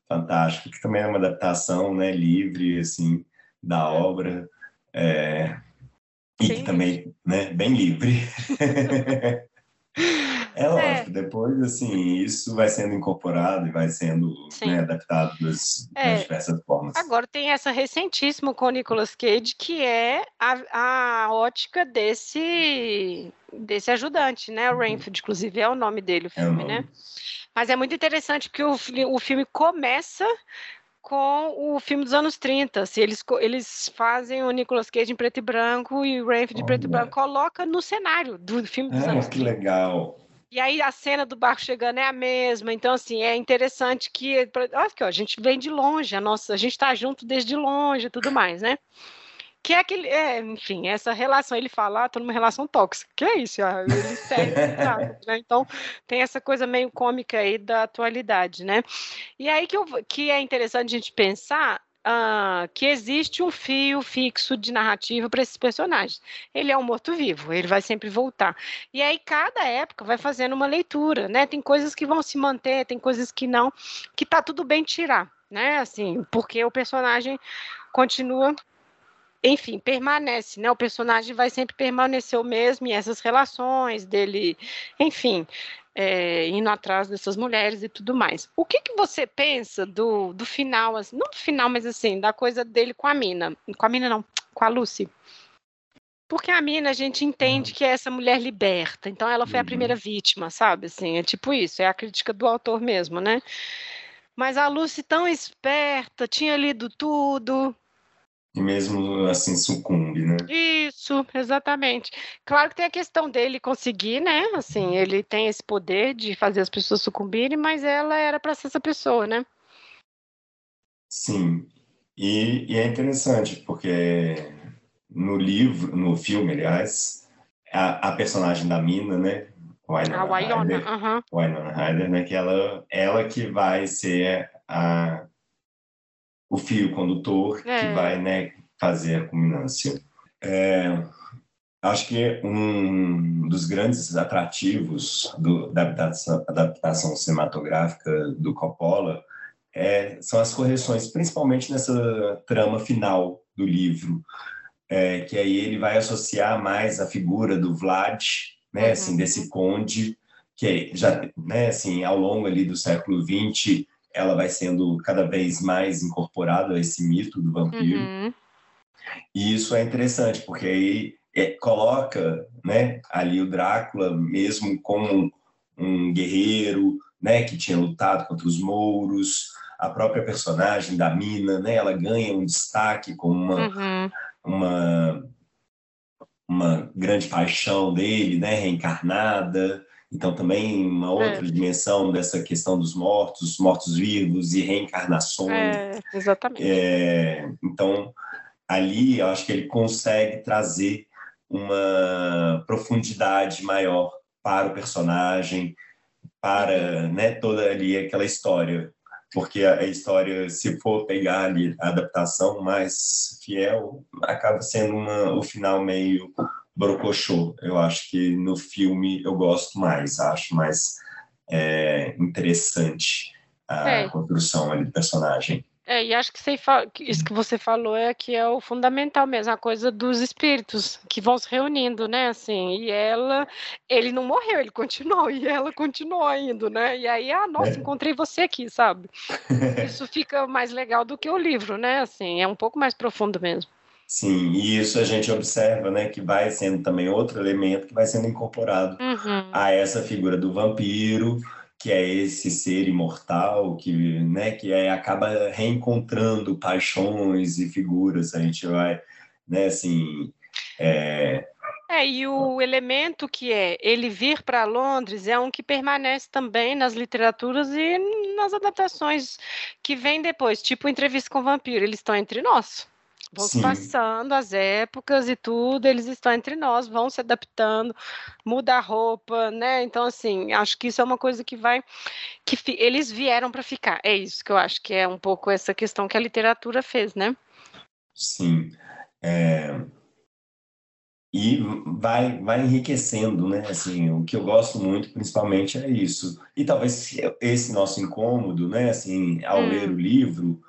fantástico, que também é uma adaptação, né? Livre, assim, da é. obra, é, e que também, né? Bem livre. É, é lógico, é. depois, assim, isso vai sendo incorporado e vai sendo né, adaptado das, é. das, diversas formas. Agora tem essa recentíssima com o Nicolas Cage, que é a, a ótica desse, desse ajudante, né? O uhum. Rainfield, inclusive, é o nome dele, o filme, é o né? Mas é muito interessante porque o, o filme começa com o filme dos anos 30. Se eles, eles fazem o Nicolas Cage em preto e branco e o Rafe de preto e branco coloca no cenário do filme dos ah, anos 30. Que legal. E aí a cena do barco chegando é a mesma. Então, assim, é interessante que. Olha ó, a gente vem de longe, a, nossa, a gente está junto desde longe e tudo mais, né? Que é aquele. É, enfim, essa relação, ele fala, ah, tô numa relação tóxica. Que é isso? Ah, ele segue, né? Então, tem essa coisa meio cômica aí da atualidade, né? E aí que, eu, que é interessante a gente pensar Uh, que existe um fio fixo de narrativa para esses personagens. Ele é um morto-vivo, ele vai sempre voltar. E aí, cada época vai fazendo uma leitura, né? Tem coisas que vão se manter, tem coisas que não, que tá tudo bem tirar, né? Assim, porque o personagem continua enfim, permanece, né? O personagem vai sempre permanecer o mesmo e essas relações dele, enfim, é, indo atrás dessas mulheres e tudo mais. O que, que você pensa do, do final, assim, não do final, mas assim, da coisa dele com a Mina? Com a Mina não, com a Lucy. Porque a Mina a gente entende que é essa mulher liberta, então ela foi a primeira uhum. vítima, sabe? Assim, é tipo isso, é a crítica do autor mesmo, né? Mas a Lucy tão esperta, tinha lido tudo, e mesmo assim sucumbe, né? Isso, exatamente. Claro que tem a questão dele conseguir, né? Assim, ele tem esse poder de fazer as pessoas sucumbirem, mas ela era para ser essa pessoa, né? Sim. E, e, é interessante, porque no livro, no filme, aliás, a, a personagem da Mina, né? Winona a Wynonna, Ryder, uh -huh. Winona Ryder, né? Que ela, ela que vai ser a o fio condutor é. que vai né, fazer a culminância. É, acho que um dos grandes atrativos do, da adaptação, adaptação, cinematográfica do Coppola é, são as correções, principalmente nessa trama final do livro, é, que aí ele vai associar mais a figura do Vlad, né, uhum. assim, desse conde, que já, né, assim, ao longo ali do século XX ela vai sendo cada vez mais incorporada a esse mito do vampiro. Uhum. E isso é interessante, porque aí é, coloca né, ali o Drácula mesmo como um guerreiro né, que tinha lutado contra os mouros, a própria personagem da Mina, né, ela ganha um destaque como uma, uhum. uma, uma grande paixão dele, né, reencarnada. Então, também uma outra é. dimensão dessa questão dos mortos, mortos-vivos e reencarnações. É, exatamente. É, então, ali eu acho que ele consegue trazer uma profundidade maior para o personagem, para né, toda ali aquela história. porque a história, se for pegar ali a adaptação mais fiel, acaba sendo uma, o final meio brocochô. Eu acho que no filme eu gosto mais, acho mais é, interessante a é. construção ali do personagem. É, e acho que isso que você falou é que é o fundamental mesmo, a coisa dos espíritos que vão se reunindo, né? Assim, e ela, ele não morreu, ele continuou, e ela continuou indo, né? E aí, ah, nossa, é. encontrei você aqui, sabe? Isso fica mais legal do que o livro, né? Assim, é um pouco mais profundo mesmo. Sim, e isso a gente observa, né, que vai sendo também outro elemento que vai sendo incorporado uhum. a essa figura do vampiro, que é esse ser imortal que, né, que é, acaba reencontrando paixões e figuras. A gente vai, né, assim. É... É, e o elemento que é ele vir para Londres é um que permanece também nas literaturas e nas adaptações que vêm depois, tipo Entrevista com o Vampiro, eles estão entre nós. Vão Sim. passando as épocas e tudo, eles estão entre nós, vão se adaptando, muda a roupa, né? Então, assim, acho que isso é uma coisa que vai. que eles vieram para ficar. É isso que eu acho que é um pouco essa questão que a literatura fez, né? Sim. É... E vai, vai enriquecendo, né? Assim, o que eu gosto muito, principalmente, é isso. E talvez esse nosso incômodo, né? Assim, ao hum. ler o livro,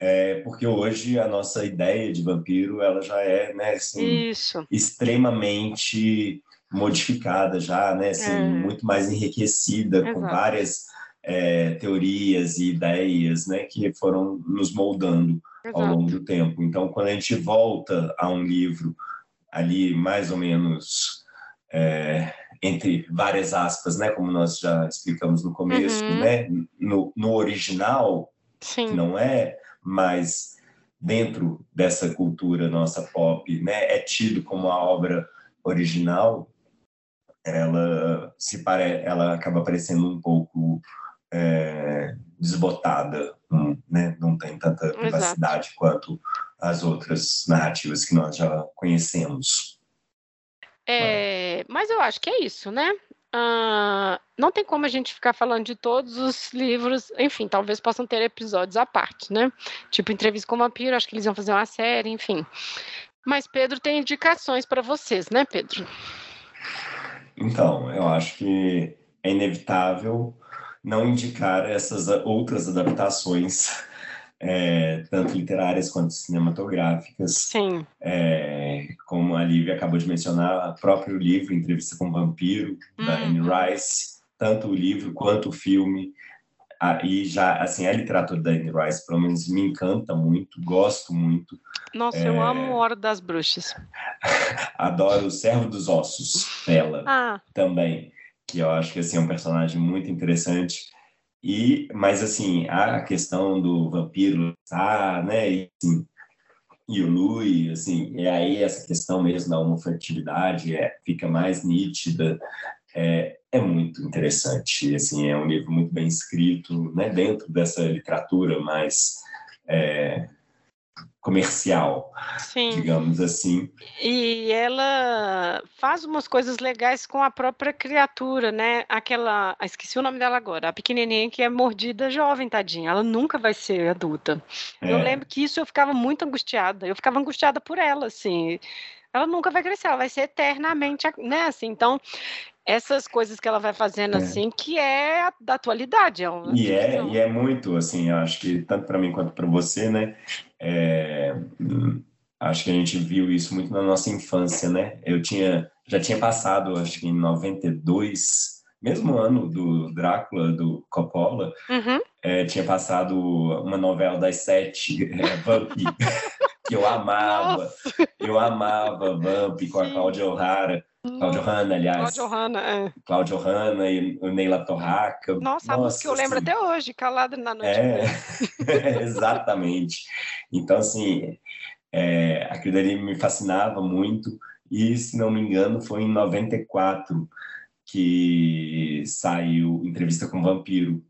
é, porque hoje a nossa ideia de vampiro ela já é né, assim, extremamente modificada já, né, assim, é. muito mais enriquecida Exato. com várias é, teorias e ideias, né, que foram nos moldando Exato. ao longo do tempo. Então, quando a gente volta a um livro ali mais ou menos é, entre várias aspas, né, como nós já explicamos no começo, uhum. né, no, no original, Sim. que não é mas dentro dessa cultura nossa pop, né, é tido como a obra original, ela se pare, ela acaba parecendo um pouco é, desbotada, né, não tem tanta privacidade Exato. quanto as outras narrativas que nós já conhecemos. É, mas eu acho que é isso, né? Uh, não tem como a gente ficar falando de todos os livros, enfim, talvez possam ter episódios à parte, né? Tipo Entrevista com o Vampiro, acho que eles iam fazer uma série, enfim. Mas Pedro tem indicações para vocês, né, Pedro? Então, eu acho que é inevitável não indicar essas outras adaptações é, tanto literárias quanto cinematográficas. Sim. É, como a Lívia acabou de mencionar, o próprio livro Entrevista com o Vampiro, uhum. da Anne Rice, tanto o livro quanto o filme. e já, assim, a literatura da Anne Rice, pelo menos, me encanta muito, gosto muito. Nossa, é... eu amo Hora das Bruxas. Adoro o Servo dos Ossos dela ah. também, que eu acho que assim, é um personagem muito interessante e, mas assim, a questão do vampiro, tá, né, e, assim, e o Lui, assim, e aí essa questão mesmo da homofertilidade é, fica mais nítida, é, é muito interessante, assim, é um livro muito bem escrito, né, dentro dessa literatura mais é, comercial, Sim. digamos assim. E ela faz umas coisas legais com a própria criatura, né? Aquela, ah, esqueci o nome dela agora, a pequenininha que é mordida jovem, tadinha. Ela nunca vai ser adulta. É. Eu lembro que isso eu ficava muito angustiada. Eu ficava angustiada por ela, assim. Ela nunca vai crescer, ela vai ser eternamente, né? Assim, então essas coisas que ela vai fazendo é. assim, que é da atualidade. É uma e, é, e é muito, assim, acho que tanto para mim quanto para você, né? É, acho que a gente viu isso muito na nossa infância, né? Eu tinha, já tinha passado, acho que em 92, mesmo ano do Drácula, do Coppola, uhum. é, tinha passado uma novela das sete, é, Vamp, que eu amava. Nossa. Eu amava Vamp com a Cláudia O'Hara. Cláudio Hanna, aliás. Cláudio Hanna, é. Cláudio Hanna e o Neila Torraca. Nossa, Nossa, a música eu lembro assim, até hoje, Calada na Noite. É, exatamente. Então, assim, é, aquilo ali me fascinava muito. E, se não me engano, foi em 94 que saiu Entrevista com o Vampiro.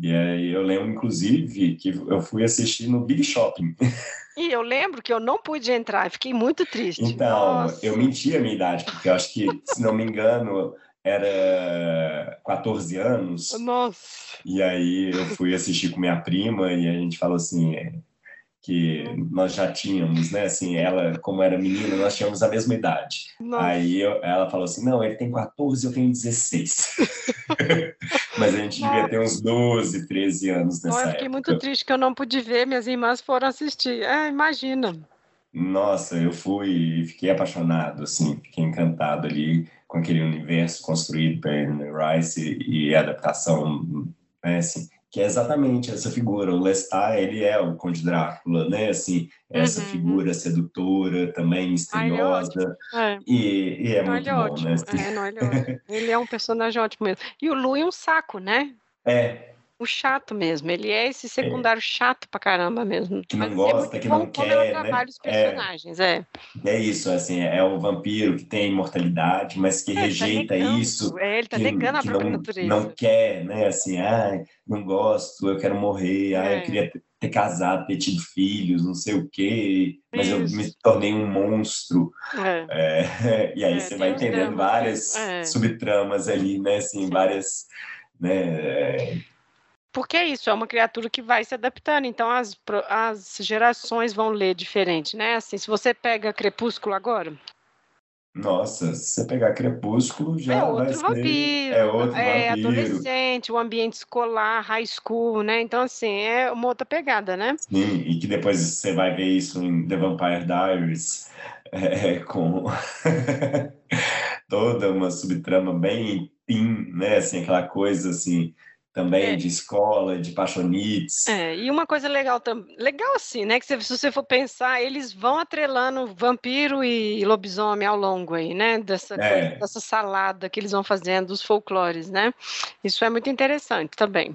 E aí eu lembro, inclusive, que eu fui assistir no Big Shopping. E eu lembro que eu não pude entrar, fiquei muito triste. Então, Nossa. eu menti a minha idade, porque eu acho que, se não me engano, era 14 anos. Nossa! E aí eu fui assistir com minha prima e a gente falou assim que nós já tínhamos, né? Assim, ela, como era menina, nós tínhamos a mesma idade. Nossa. Aí eu, ela falou assim: não, ele tem 14, eu tenho 16. Mas a gente devia ter uns 12, 13 anos nessa época. Eu fiquei época. muito triste que eu não pude ver, minhas irmãs foram assistir. É, imagina. Nossa, eu fui e fiquei apaixonado, assim, fiquei encantado ali com aquele universo construído pela Rice e, e a adaptação, né, assim, que é exatamente essa figura. O Lestat, ele é o Conde Drácula, né, assim, essa uhum. figura sedutora, também misteriosa, é. e, e, é não, muito ele é bom, ótimo. né? Assim. É, não, ele, é ele é um personagem ótimo mesmo. E o Lu é um saco, né? É, o chato mesmo. Ele é esse secundário é. chato pra caramba mesmo. Que não Mas gosta, que não quer, né? os é. personagens, é. é. É isso, assim, é o vampiro que tem imortalidade, mas que é, tá rejeita tá isso. É, ele tá que, negando a própria não, natureza. Não quer, né? Assim, ah, não gosto, eu quero morrer, ah, eu é. queria ter, ter casado, ter tido filhos, não sei o quê, mas isso. eu me tornei um monstro. É. e aí você vai entendendo várias subtramas ali, né? Assim, Sim. várias né, porque é isso, é uma criatura que vai se adaptando, então as, as gerações vão ler diferente, né? Assim, se você pega Crepúsculo agora. Nossa, se você pegar Crepúsculo, já é outro vai vampiro, É outro é vampiro. adolescente, o ambiente escolar, high school, né? Então, assim, é uma outra pegada, né? Sim, e que depois você vai ver isso em The Vampire Diaries, é, com toda uma subtrama bem né? Assim, aquela coisa assim também é. de escola, de paixonites. É, e uma coisa legal também, legal assim, né, que se, você for pensar, eles vão atrelando vampiro e lobisomem ao longo aí, né, dessa, é. coisa, dessa salada que eles vão fazendo dos folclores, né, isso é muito interessante também.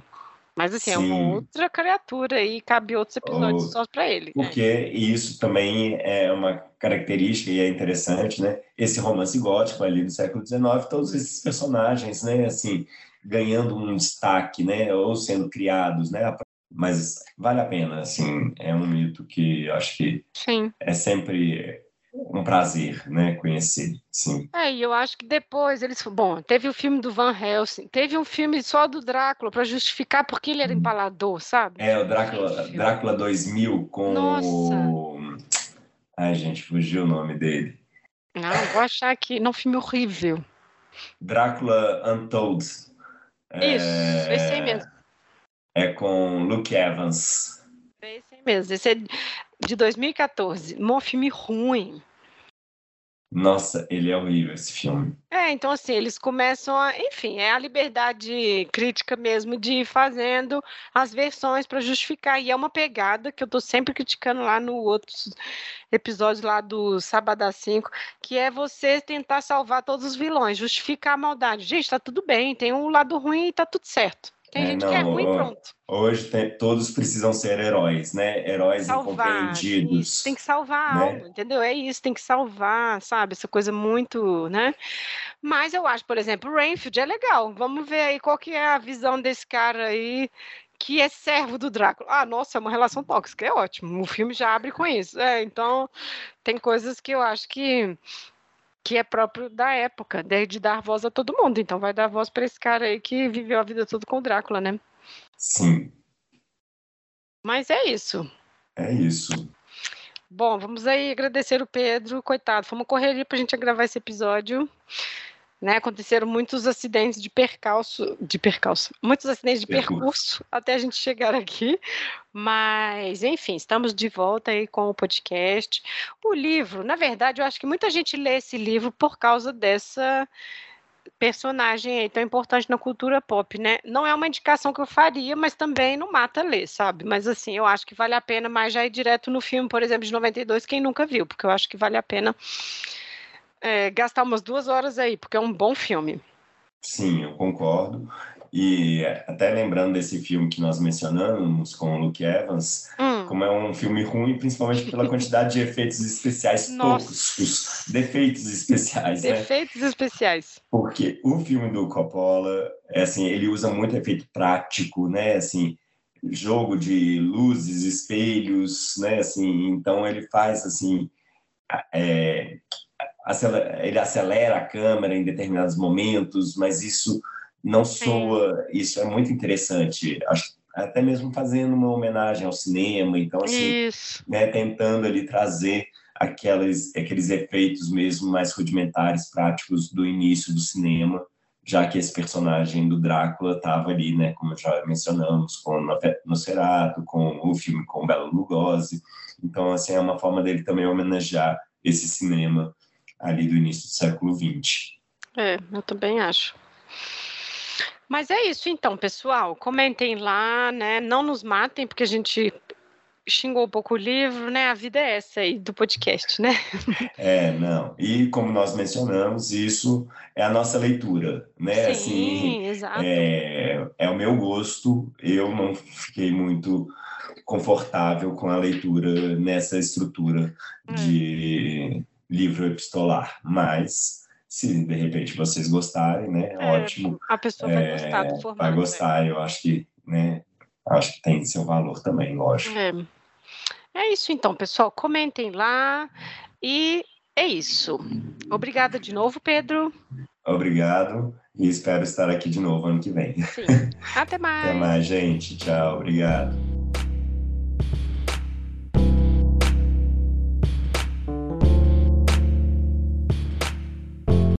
Mas assim, Sim. é uma outra criatura e cabe outros episódios oh, só para ele. Porque né? isso também é uma característica e é interessante, né? Esse romance gótico ali do século XIX, todos esses personagens, né? Assim, ganhando um destaque, né, ou sendo criados, né, mas vale a pena, assim, é um mito que eu acho que sim. é sempre um prazer, né, conhecer, sim. É, e eu acho que depois eles, bom, teve o filme do Van Helsing, teve um filme só do Drácula para justificar porque ele era empalador, sabe? É, o Drácula, Drácula 2000 com Nossa. o... Ai, gente, fugiu o nome dele. Não, vou achar aqui, não, filme horrível. Drácula Untold. Isso, é, esse aí mesmo. É com Luke Evans. É esse aí mesmo. Esse é de 2014. Um filme ruim. Nossa, ele é horrível esse filme. É, então assim, eles começam a, enfim, é a liberdade crítica mesmo de ir fazendo as versões para justificar. E é uma pegada que eu tô sempre criticando lá no outros episódios lá do Sábado às 5, que é você tentar salvar todos os vilões, justificar a maldade. Gente, tá tudo bem, tem um lado ruim e tá tudo certo. Tem é, gente não, que é ruim pronto. Hoje tem, todos precisam ser heróis, né? Heróis salvar, incompreendidos. Isso, tem que salvar a né? alma, entendeu? É isso, tem que salvar, sabe? Essa coisa muito, né? Mas eu acho, por exemplo, o Rainfield é legal. Vamos ver aí qual que é a visão desse cara aí que é servo do Drácula. Ah, nossa, é uma relação tóxica, é ótimo. O filme já abre com isso. É, então, tem coisas que eu acho que que é próprio da época, de dar voz a todo mundo. Então vai dar voz para esse cara aí que viveu a vida toda com o Drácula, né? Sim. Mas é isso. É isso. Bom, vamos aí agradecer o Pedro, coitado. Fomos correr para a gente gravar esse episódio. Né, aconteceram muitos acidentes de percalço, de percalço, muitos acidentes de percurso. percurso até a gente chegar aqui, mas enfim, estamos de volta aí com o podcast. O livro, na verdade, eu acho que muita gente lê esse livro por causa dessa personagem aí tão importante na cultura pop, né? Não é uma indicação que eu faria, mas também não mata ler, sabe? Mas assim, eu acho que vale a pena mais já ir direto no filme, por exemplo, de 92, quem nunca viu, porque eu acho que vale a pena é, gastar umas duas horas aí, porque é um bom filme. Sim, eu concordo. E até lembrando desse filme que nós mencionamos com o Luke Evans, hum. como é um filme ruim, principalmente pela quantidade de efeitos especiais toscos, defeitos especiais, né? Defeitos especiais. Porque o filme do Coppola, é assim, ele usa muito efeito prático, né? Assim, jogo de luzes, espelhos, né? Assim, então ele faz assim é, ele acelera a câmera em determinados momentos, mas isso não soa, isso é muito interessante. Acho até mesmo fazendo uma homenagem ao cinema, então assim, né, tentando ali trazer aqueles aqueles efeitos mesmo mais rudimentares, práticos do início do cinema, já que esse personagem do Drácula estava ali, né, como já mencionamos, com Nosferatu, com o filme com Bela Lugosi, então assim é uma forma dele também homenagear esse cinema ali do início do século XX. É, eu também acho. Mas é isso então, pessoal. Comentem lá, né? Não nos matem, porque a gente xingou um pouco o livro, né? A vida é essa aí do podcast, né? É, não. E como nós mencionamos, isso é a nossa leitura, né? Sim, assim, exato. É, é o meu gosto. Eu não fiquei muito confortável com a leitura nessa estrutura é. de livro epistolar, mas se de repente vocês gostarem, né? É, ótimo. A pessoa vai gostar do é, formato. Vai gostar, eu acho que, né? Acho que tem seu valor também, lógico. É. é isso então, pessoal. Comentem lá e é isso. Obrigada de novo, Pedro. Obrigado e espero estar aqui de novo ano que vem. Sim. Até mais. Até mais, gente. Tchau. Obrigado.